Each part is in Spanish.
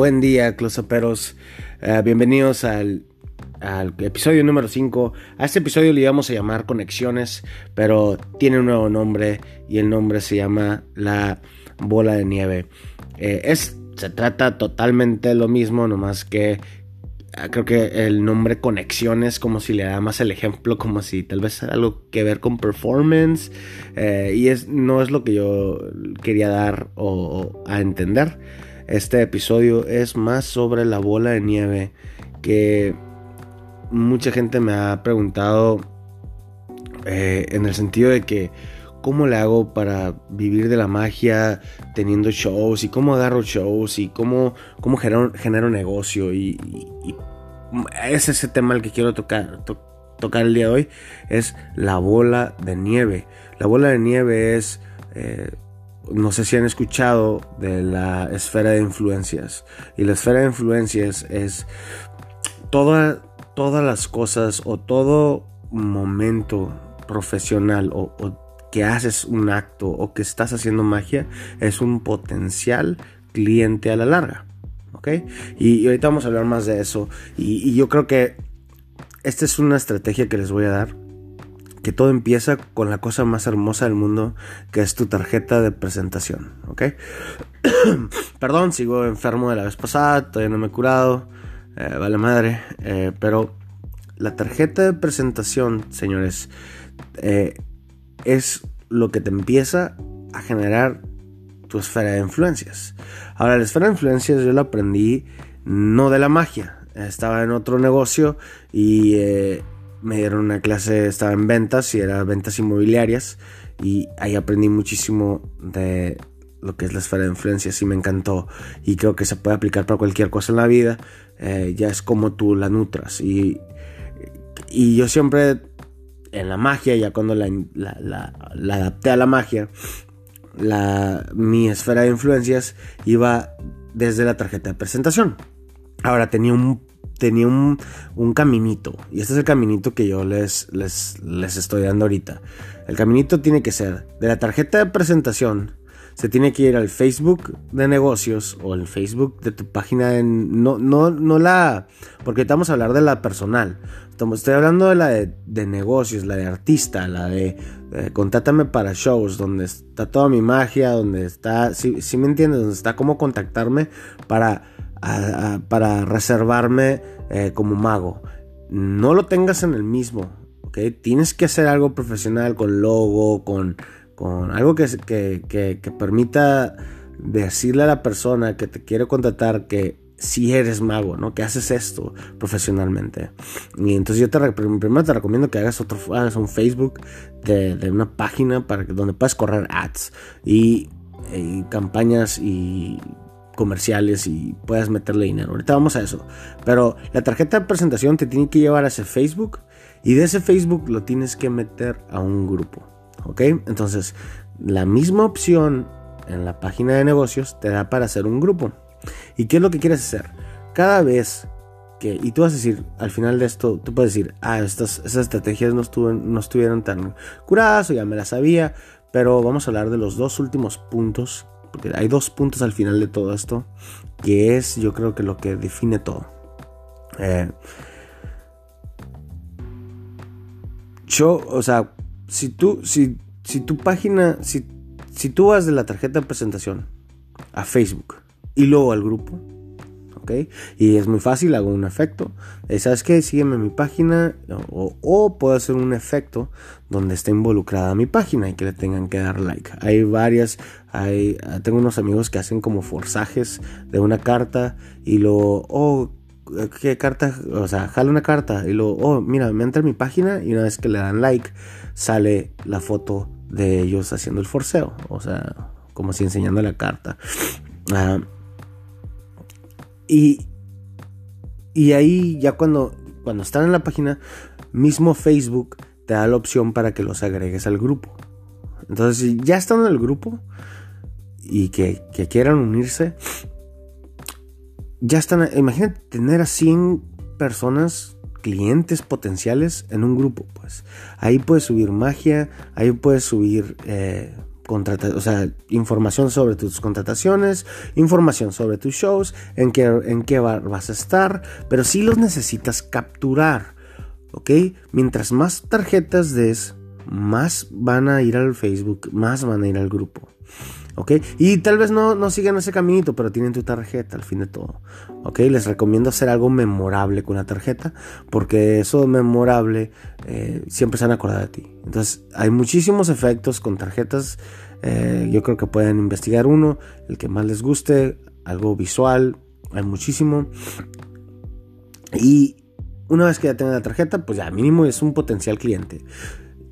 Buen día, closaperos. Uh, bienvenidos al, al, episodio número 5. A este episodio le íbamos a llamar Conexiones, pero tiene un nuevo nombre y el nombre se llama La Bola de Nieve. Eh, es, se trata totalmente lo mismo, nomás que ah, creo que el nombre Conexiones, como si le da más el ejemplo, como si tal vez algo que ver con performance. Eh, y es, no es lo que yo quería dar o, o a entender. Este episodio es más sobre la bola de nieve que mucha gente me ha preguntado eh, en el sentido de que cómo le hago para vivir de la magia teniendo shows y cómo agarro shows y cómo, cómo genero, negocio y, y, es ese tema el que quiero tocar, to, tocar el día de hoy es la bola de nieve. La bola de nieve es eh, no sé si han escuchado de la esfera de influencias. Y la esfera de influencias es toda, todas las cosas o todo momento profesional o, que haces un acto o que estás haciendo magia es un potencial cliente a la larga. ¿Ok? Y, y ahorita vamos a hablar más de eso. Y yo creo que esta es una estrategia que les voy a dar que todo empieza con la cosa más hermosa del mundo, que es tu tarjeta de presentación, ¿ok? Perdón, sigo enfermo de la vez pasada, todavía no me he curado, eh, vale madre, eh, pero la tarjeta de presentación, señores, eh, es lo que te empieza a generar tu esfera de influencias. Ahora, la esfera de influencias yo la aprendí no de la magia, estaba en otro negocio y eh, me dieron una clase, estaba en ventas y era ventas inmobiliarias y ahí aprendí muchísimo de lo que es la esfera de influencia, y me encantó y creo que se puede aplicar para cualquier cosa en la vida, eh, ya es como tú la nutras y, y yo siempre en la magia, ya cuando la, la, la, la adapté a la magia, mi esfera de influencias iba desde la tarjeta de presentación. Ahora tenía un tenía un, un, caminito. Y este es el caminito que yo les, les, les estoy dando ahorita. El caminito tiene que ser de la tarjeta de presentación. Se tiene que ir al Facebook de negocios o el Facebook de tu página. No, no, no la. Porque estamos a hablar de la personal. Estoy hablando de la de, negocios, la de artista, la de, de, contáctame para shows, donde está toda mi magia, donde está. Si, si me entiendes, donde está cómo contactarme para para reservarme eh, como mago. No lo tengas en el mismo, ¿ok? Tienes que hacer algo profesional con logo, con, con algo que, que, que, que permita decirle a la persona que te quiere contratar que si eres mago, ¿no? Que haces esto profesionalmente. Y entonces yo te, primero te recomiendo que hagas otro, hagas un Facebook de, de una página para que, donde puedas correr ads y, y campañas y comerciales y puedas meterle dinero. Ahorita vamos a eso. Pero la tarjeta de presentación te tiene que llevar a ese Facebook y de ese Facebook lo tienes que meter a un grupo. ¿Ok? Entonces, la misma opción en la página de negocios te da para hacer un grupo. ¿Y qué es lo que quieres hacer? Cada vez que, y tú vas a decir, al final de esto, tú puedes decir, ah, estas, estrategias no, no estuvieron tan curadas o ya me las sabía, pero vamos a hablar de los dos últimos puntos porque hay dos puntos al final de todo esto, que es yo creo que lo que define todo. Eh, yo, o sea, si tú, si, si tu página, si, si tú vas de la tarjeta de presentación a Facebook y luego al grupo, Y es muy fácil, hago un efecto. Eh, ¿Sabes qué? Sígueme en mi página o, puedo hacer un efecto donde esté involucrada mi página y que le tengan que dar like. Hay varias, hay, tengo unos amigos que hacen como forzajes de una carta y lo, oh, ¿qué carta? O sea, jala una carta y lo, oh, mira, me entra en mi página y una vez que le dan like sale la foto de ellos haciendo el forceo. O sea, como si enseñando la carta. Uh, y, y ahí ya cuando, cuando están en la página, mismo Facebook te da la opción para que los agregues al grupo. Entonces, ya están en el grupo y que, que quieran unirse, ya están, imagínate tener a 100 personas, clientes potenciales en un grupo, pues. Ahí puedes subir magia, ahí puedes subir... Eh, información sobre tus contrataciones, información sobre tus shows, en qué, en qué vas a estar, pero si los necesitas capturar, ¿ok? Mientras más tarjetas des, más van a ir al Facebook, más van a ir al grupo. ¿Ok? Y tal vez no, no sigan ese caminito, pero tienen tu tarjeta al fin de todo. ¿Ok? Les recomiendo hacer algo memorable con la tarjeta, porque eso memorable eh, siempre se van a acordar de ti. Entonces, hay muchísimos efectos con tarjetas. Eh, yo creo que pueden investigar uno, el que más les guste, algo visual, hay muchísimo. Y una vez que ya tengan la tarjeta, pues ya mínimo es un potencial cliente.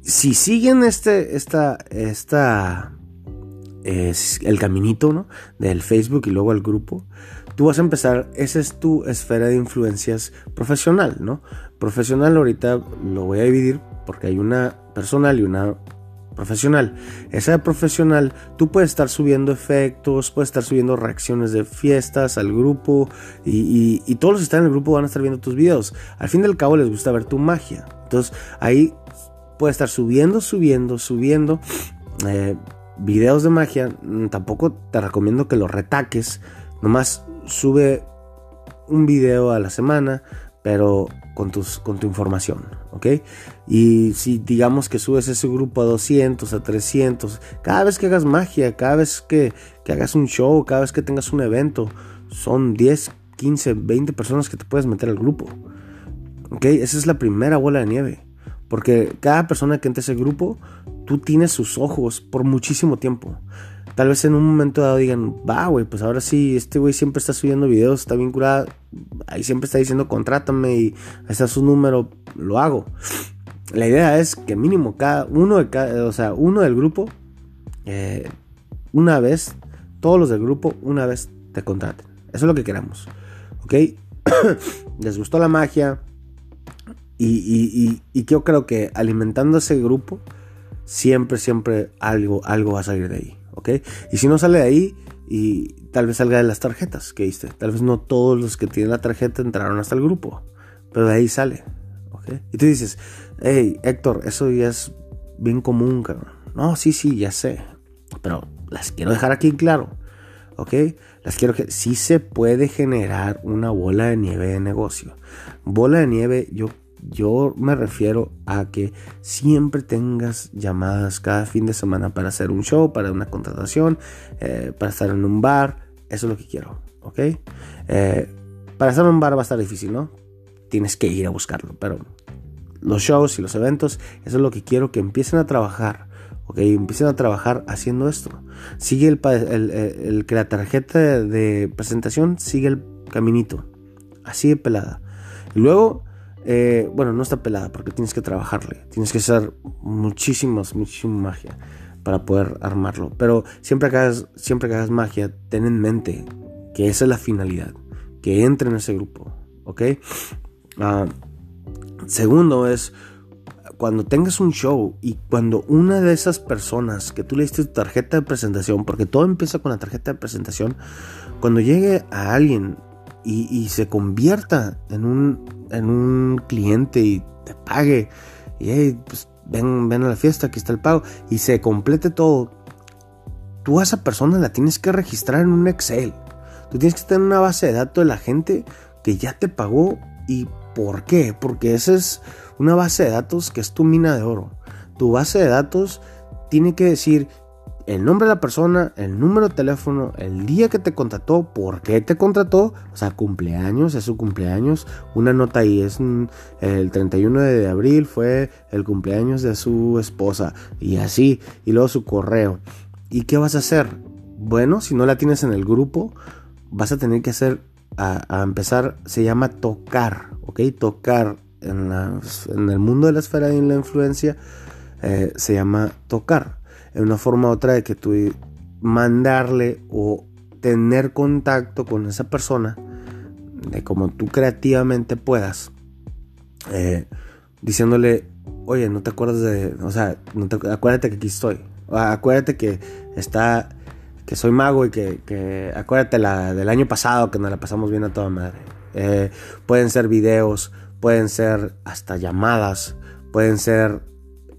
Si siguen este, esta, esta es el caminito ¿no? del Facebook y luego el grupo, tú vas a empezar, esa es tu esfera de influencias profesional, ¿no? Profesional ahorita lo voy a dividir porque hay una personal y una profesional. Esa profesional, tú puedes estar subiendo efectos, puedes estar subiendo reacciones de fiestas al grupo y, todos los que están en el grupo van a estar viendo tus videos. Al fin del cabo les gusta ver tu magia. Entonces ahí puedes estar subiendo, subiendo, subiendo. Eh, videos de magia, mm, tampoco te recomiendo que los retaques. Nomás sube un video a la semana, pero con, tus, con tu información, ¿ok? Y si digamos que subes ese grupo a 200, a 300, cada vez que hagas magia, cada vez que, que hagas un show, cada vez que tengas un evento, son 10, 15, 20 personas que te puedes meter al grupo. ¿Ok? Esa es la primera bola de nieve. Porque cada persona que entra a ese grupo, tú tienes sus ojos por muchísimo tiempo. Tal vez en un momento dado digan, va, güey, pues ahora sí, este güey siempre está subiendo videos, está bien curado, ahí siempre está diciendo, contrátame y está su número, lo hago. La idea es que mínimo cada uno de cada, o sea, uno del grupo, eh, una vez, todos los del grupo, una vez te contraten. Eso es lo que queremos. ¿Ok? Les gustó la magia, y, yo creo que alimentando ese grupo, siempre, siempre algo, algo va a salir de ahí. ¿Ok? Y si no sale de ahí, y tal vez salga de las tarjetas que diste. Tal vez no todos los que tienen la tarjeta entraron hasta el grupo. Pero de ahí sale. ¿Ok? Y tú dices, hey, Héctor, eso ya es bien común, cabrón. No, sí, sí, ya sé. Pero las quiero dejar aquí claro. ¿Ok? Las quiero que sí se puede generar una bola de nieve de negocio. Bola de nieve, yo yo me refiero a que siempre tengas llamadas cada fin de semana para hacer un show, para una contratación, eh, para estar en un bar. Eso es lo que quiero, ¿ok? Eh, para estar en un bar va a estar difícil, ¿no? Tienes que ir a buscarlo, pero los shows y los eventos, eso es lo que quiero que empiecen a trabajar, ¿ok? Empiecen a trabajar haciendo esto. Sigue el, el que la tarjeta de presentación sigue el caminito, así de pelada. Y luego eh, bueno, no está pelada porque tienes que trabajarle. Tienes que hacer muchísimas, muchísima magia para poder armarlo. Pero siempre que hagas, siempre que hagas magia, ten en mente que esa es la finalidad. Que entre en ese grupo. ¿Ok? Ah, segundo es cuando tengas un show y cuando una de esas personas que tú le diste tu tarjeta de presentación, porque todo empieza con la tarjeta de presentación, cuando llegue a alguien y, se convierta en un, en un cliente y te pague. Y pues ven, ven a la fiesta, aquí está el pago. Y se complete todo. Tú a esa persona la tienes que registrar en un Excel. Tú tienes que tener una base de datos de la gente que ya te pagó y por qué. Porque esa es una base de datos que es tu mina de oro. Tu base de datos tiene que decir el nombre de la persona, el número de teléfono, el día que te contrató, por qué te contrató, o sea, cumpleaños, es su cumpleaños, una nota ahí, es el 31 de abril fue el cumpleaños de su esposa y así, y luego su correo. ¿Y qué vas a hacer? Bueno, si no la tienes en el grupo, vas a tener que hacer, a, empezar, se llama tocar, ¿ok? Tocar en, el mundo de la esfera de la influencia, eh, se llama tocar en una forma u otra de que tú mandarle o tener contacto con esa persona de como tú creativamente puedas eh, diciéndole oye no te acuerdas de o sea acuérdate que aquí estoy. Acuérdate que está que soy mago y que, acuérdate la, del año pasado que nos la pasamos bien a toda madre eh, pueden ser videos pueden ser hasta llamadas pueden ser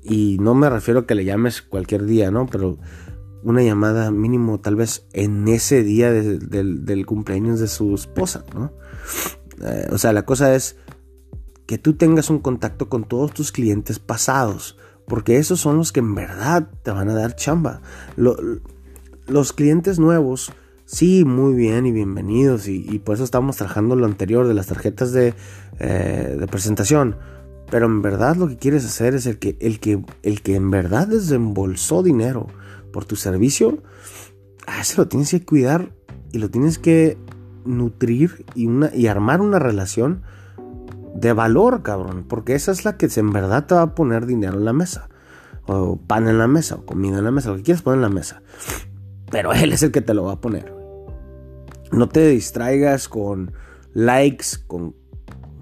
y no me refiero a que le llames cualquier día, ¿no? Pero una llamada mínimo tal vez en ese día del cumpleaños de su esposa, ¿no? Eh, o sea, la cosa es que tú tengas un contacto con todos tus clientes pasados, porque esos son los que en verdad te van a dar chamba. los clientes nuevos, sí, muy bien y bienvenidos, y, por eso estamos trabajando lo anterior de las tarjetas de, eh, de, presentación. Pero en verdad lo que quieres hacer es el que, el que, el que en verdad desembolsó dinero por tu servicio, a ese lo tienes que cuidar y lo tienes que nutrir y, una, y armar una relación de valor, cabrón. Porque esa es la que en verdad te va a poner dinero en la mesa. O pan en la mesa, o comida en la mesa, lo que quieras poner en la mesa. Pero él es el que te lo va a poner. No te distraigas con likes, con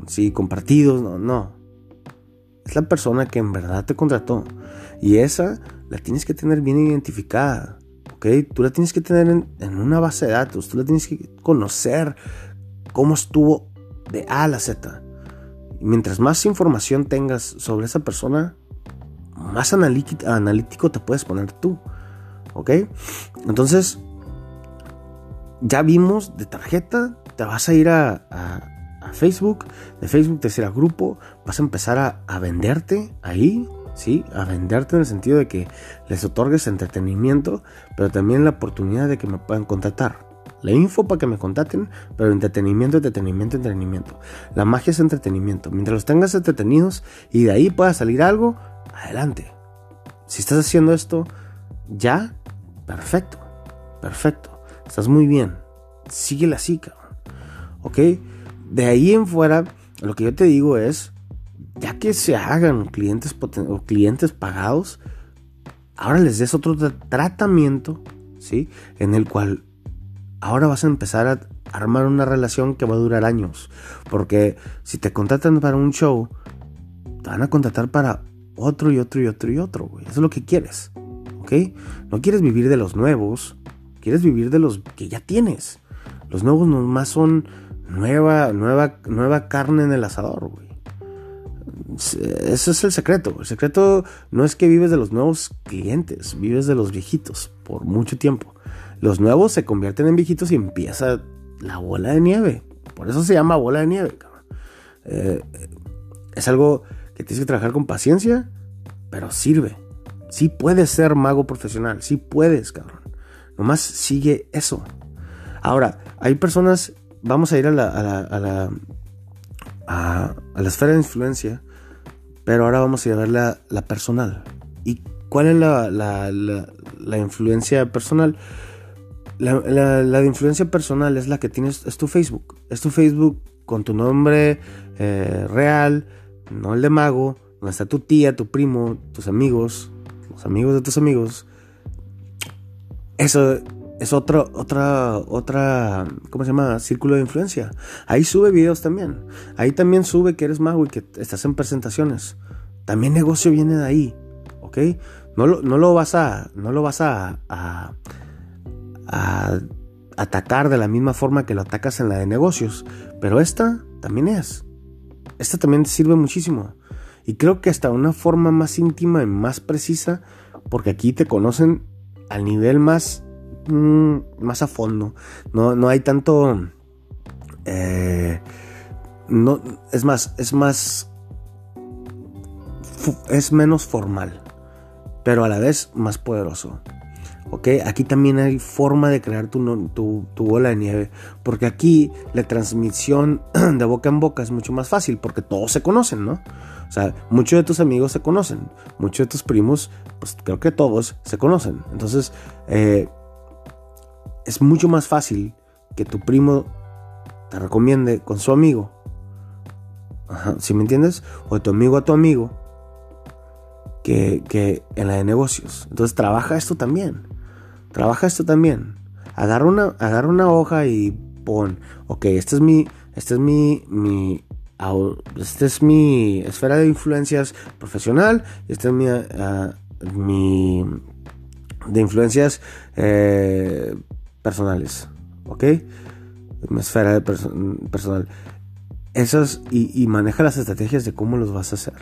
sí, compartidos, no, no. Es la persona que en verdad te contrató. Y esa la tienes que tener bien identificada. ¿Ok? Tú la tienes que tener en, una base de datos. Tú la tienes que conocer cómo estuvo de A a la Z. Y mientras más información tengas sobre esa persona, más analítico te puedes poner tú. ¿Ok? Entonces, ya vimos de tarjeta, te vas a ir a, Facebook, de Facebook te a grupo, vas a empezar a, a, venderte ahí, ¿sí? A venderte en el sentido de que les otorgues entretenimiento, pero también la oportunidad de que me puedan contratar. La info para que me contacten, pero entretenimiento, entretenimiento, entretenimiento. La magia es entretenimiento. Mientras los tengas entretenidos y de ahí pueda salir algo, adelante. Si estás haciendo esto ya, perfecto, perfecto. Estás muy bien. Síguela así, cabrón. ¿Ok? De ahí en fuera, lo que yo te digo es, ya que se hagan clientes o clientes pagados, ahora les des otro tratamiento, ¿sí? En el cual ahora vas a empezar a armar una relación que va a durar años. Porque si te contratan para un show, te van a contratar para otro y otro y otro y otro, Eso es lo que quieres, ¿ok? No quieres vivir de los nuevos, quieres vivir de los que ya tienes. Los nuevos nomás son nueva, nueva, nueva carne en el asador, güey. Ese es el secreto. El secreto no es que vives de los nuevos clientes, vives de los viejitos por mucho tiempo. Los nuevos se convierten en viejitos y empieza la bola de nieve. Por eso se llama bola de nieve. Eh, es algo que tienes que trabajar con paciencia, pero sirve. Sí puedes ser mago profesional, sí puedes, cabrón. Nomás sigue eso. Ahora, hay personas, vamos a ir a la, a la, a la, a, la esfera de influencia, pero ahora vamos a ver la, la personal. ¿Y cuál es la, la influencia personal? La, de influencia personal es la que tienes, es tu Facebook. Es tu Facebook con tu nombre eh, real, no el de mago, donde está tu tía, tu primo, tus amigos, los amigos de tus amigos. Eso es otro, otra, otra, ¿cómo se llama? Círculo de influencia. Ahí sube videos también. Ahí también sube que eres mago y que estás en presentaciones. También negocio viene de ahí, ¿ok? No lo, no lo vas a, no lo vas a a atacar de la misma forma que lo atacas en la de negocios, pero esta también es. Esta también te sirve muchísimo. Y creo que hasta una forma más íntima y más precisa, porque aquí te conocen al nivel más, mm, más a fondo. No, no hay tanto... Eh, no, es más, es más... Es menos formal, pero a la vez más poderoso. ¿ok? Aquí también hay forma de crear tu, tu, bola de nieve, porque aquí la transmisión de boca en boca es mucho más fácil, porque todos se conocen, ¿no? O sea, muchos de tus amigos se conocen, muchos de tus primos, pues creo que todos se conocen. Entonces, eh, es mucho más fácil que tu primo te recomiende con su amigo. Ajá, ¿Sí me entiendes? O tu amigo a tu amigo. Que, que en la de negocios. Entonces trabaja esto también. Trabaja esto también. Agarra una, agarra una hoja y pon, ok, esta es mi, esta es mi, mi, esta es mi esfera de influencias profesional, esta es mi, ah, mi de influencias eh, personales, ok, mi esfera de personal. Esas y, maneja las estrategias de cómo los vas a hacer.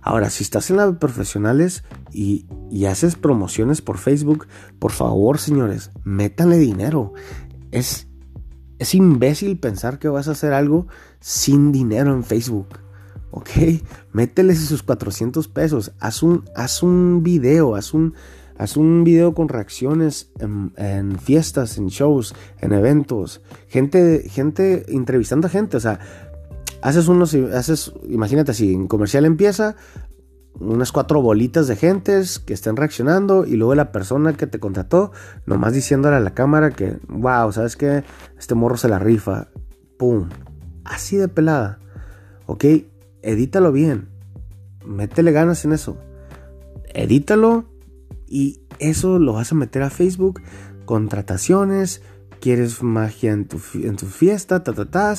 Ahora, si estás en las profesionales y, y, haces promociones por Facebook, por favor, señores, métanle dinero. Es, es imbécil pensar que vas a hacer algo sin dinero en Facebook. ¿Ok? Mételes sus 400 pesos. Haz un, haz un video, haz un, haz un video con reacciones en, fiestas, en shows, en eventos. Gente, gente entrevistando a gente. O sea, haces unos, haces, imagínate así, en comercial empieza, unas cuatro bolitas de gentes que estén reaccionando y luego la persona que te contrató, nomás diciéndole a la cámara que, wow, ¿sabes qué? Este morro se la rifa. ¡Pum! Así de pelada. ¿Ok? Edítalo bien. Métele ganas en eso. Edítalo y eso lo vas a meter a Facebook. Contrataciones. Quieres magia en tu, en tu fiesta, ta, ta, ta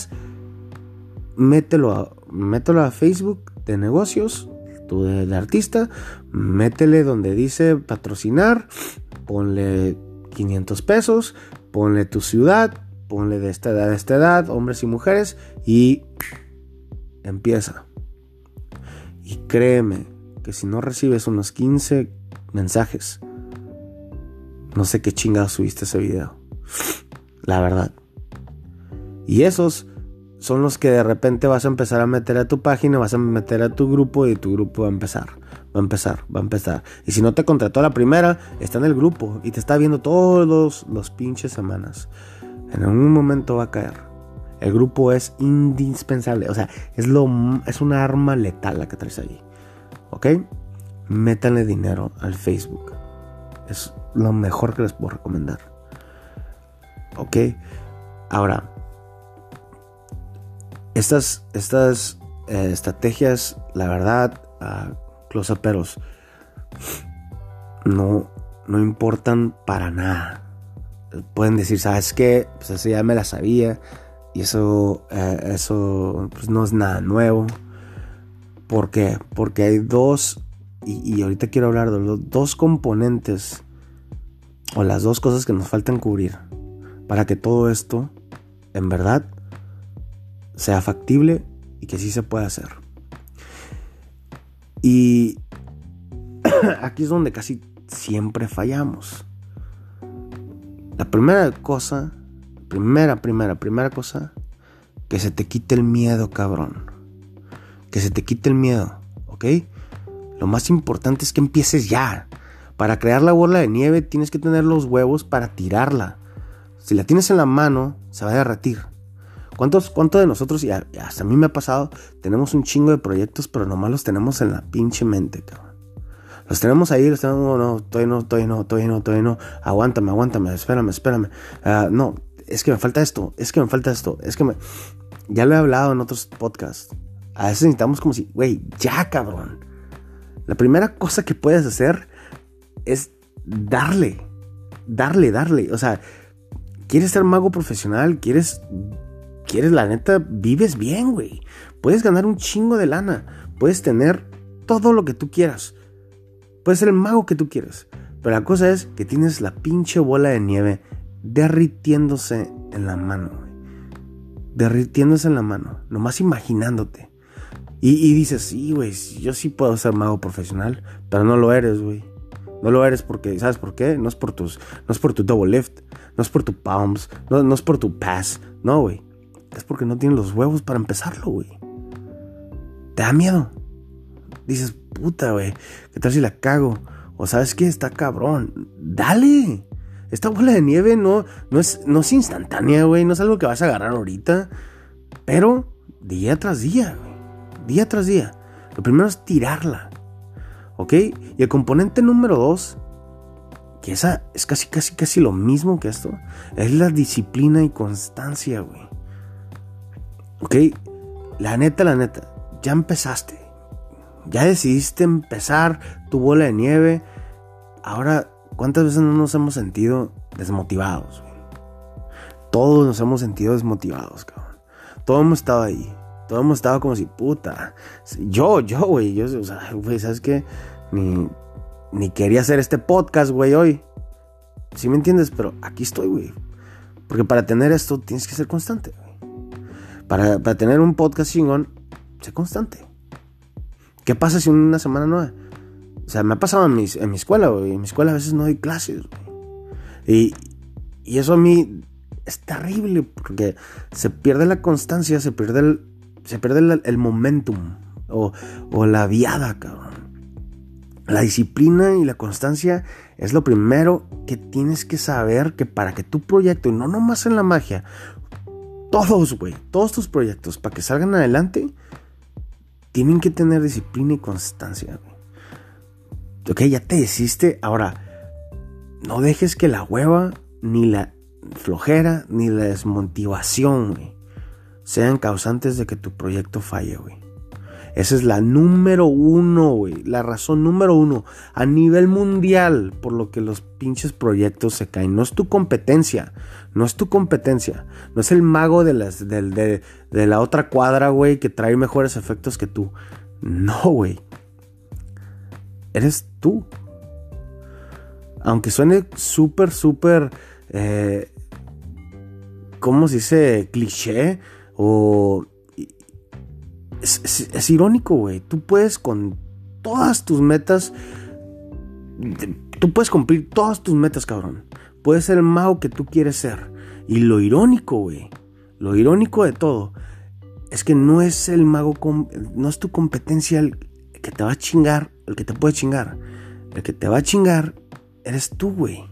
mételo a, a Facebook de negocios, tú de, artista, métele donde dice patrocinar, ponle 500 pesos, ponle tu ciudad, ponle de esta edad a esta edad, hombres y mujeres, y empieza. Y créeme que si no recibes unos 15 mensajes, no sé qué chingado subiste ese video. La verdad. Y esos son los que de repente vas a empezar a meter a tu página, vas a meter a tu grupo y tu grupo va a empezar. Va a empezar, va a empezar. Y si no te contrató la primera, está en el grupo y te está viendo todos los pinches semanas. En algún momento va a caer. El grupo es indispensable. O sea, es, lo, es una arma letal la que traes ahí. ¿Ok? Métanle dinero al Facebook. Es lo mejor que les puedo recomendar. ¿Ok? Ahora, estas, estas eh, estrategias, la verdad, a close peros no, no importan para nada. Pueden decir, ¿sabes qué? Pues eso ya me la sabía. Y eso, eh, eso pues no es nada nuevo. ¿Por qué? Porque hay dos, y, ahorita quiero hablar de los dos componentes, o las dos cosas que nos faltan cubrir, para que todo esto, en verdad, sea factible y que sí se pueda hacer. Y aquí es donde casi siempre fallamos. La primera cosa, primera, primera, primera cosa, que se te quite el miedo, cabrón. Que se te quite el miedo, ¿ok? Lo más importante es que empieces ya. Para crear la bola de nieve tienes que tener los huevos para tirarla. Si la tienes en la mano, se va a derretir. ¿Cuántos, ¿Cuánto de nosotros, y hasta a mí me ha pasado, tenemos un chingo de proyectos, pero nomás los tenemos en la pinche mente, cabrón? Los tenemos ahí, los tenemos, no, no, todavía no, todavía no, todavía no, todavía no, aguántame, aguántame, espérame, espérame. Ah, no, es que me falta esto, es que me falta esto, es que me... Ya lo he hablado en otros podcasts. A veces necesitamos como si, güey, ya cabrón. La primera cosa que puedes hacer es darle, darle, darle. O sea, quieres ser mago profesional, quieres quieres, la neta, vives bien, güey. Puedes ganar un chingo de lana. Puedes tener todo lo que tú quieras. Puedes ser el mago que tú quieras. Pero la cosa es que tienes la pinche bola de nieve derritiéndose en la mano, güey. Derritiéndose en la mano. Nomás imaginándote. Y, dices, sí, güey, yo sí puedo ser mago profesional. Pero no lo eres, güey. No lo eres porque, ¿sabes por qué? No es por tus, no es por tu double lift, no es por tu palms, no, no es por tu pass, no, güey es porque no tienes los huevos para empezarlo, güey. Te da miedo. Dices, puta, güey, ¿qué tal si la cago? O sabes qué, está cabrón. Dale. Esta bola de nieve no, no, es, no es instantánea, güey. No es algo que vas a agarrar ahorita. Pero día tras día, güey. Día tras día. Lo primero es tirarla. ¿Ok? Y el componente número dos, que esa es casi, casi, casi lo mismo que esto, es la disciplina y constancia, güey. ¿Ok? La neta, la neta, ya empezaste. Ya decidiste empezar tu bola de nieve. Ahora, ¿cuántas veces no nos hemos sentido desmotivados? Todos nos hemos sentido desmotivados, cabrón. Todos hemos estado ahí. Todos hemos estado como si, puta. Yo, yo, güey. Yo, o sea, güey, ¿sabes qué? Ni, ni quería hacer este podcast, güey, hoy. ¿Sí me entiendes? Pero aquí estoy, güey. Porque para tener esto tienes que ser constante. Para, tener un podcast chingón, sé constante. ¿Qué pasa si una semana no? O sea, me ha pasado en mi, en mi escuela, güey. En mi escuela a veces no hay clases, güey. Y, eso a mí es terrible porque se pierde la constancia, se pierde el, se pierde el, momentum o, o, la viada, cabrón. La disciplina y la constancia es lo primero que tienes que saber que para que tu proyecto, y no nomás en la magia, todos, güey, todos tus proyectos, para que salgan adelante, tienen que tener disciplina y constancia, güey. Ok, ya te hiciste, ahora, no dejes que la hueva, ni la flojera, ni la desmotivación, güey, sean causantes de que tu proyecto falle, güey. Esa es la número uno, güey. La razón número uno a nivel mundial por lo que los pinches proyectos se caen. No es tu competencia. No es tu competencia. No es el mago de, las, de, de la otra cuadra, güey, que trae mejores efectos que tú. No, güey. Eres tú. Aunque suene súper, súper... Eh, ¿Cómo se dice? Cliché. O es, irónico, güey. Tú puedes con todas tus metas. Tú puedes cumplir todas tus metas, cabrón. Puedes ser el mago que tú quieres ser. Y lo irónico, güey. Lo irónico de todo. Es que no es el mago. No es tu competencia el que te va a chingar. El que te puede chingar. El que te va a chingar eres tú, güey.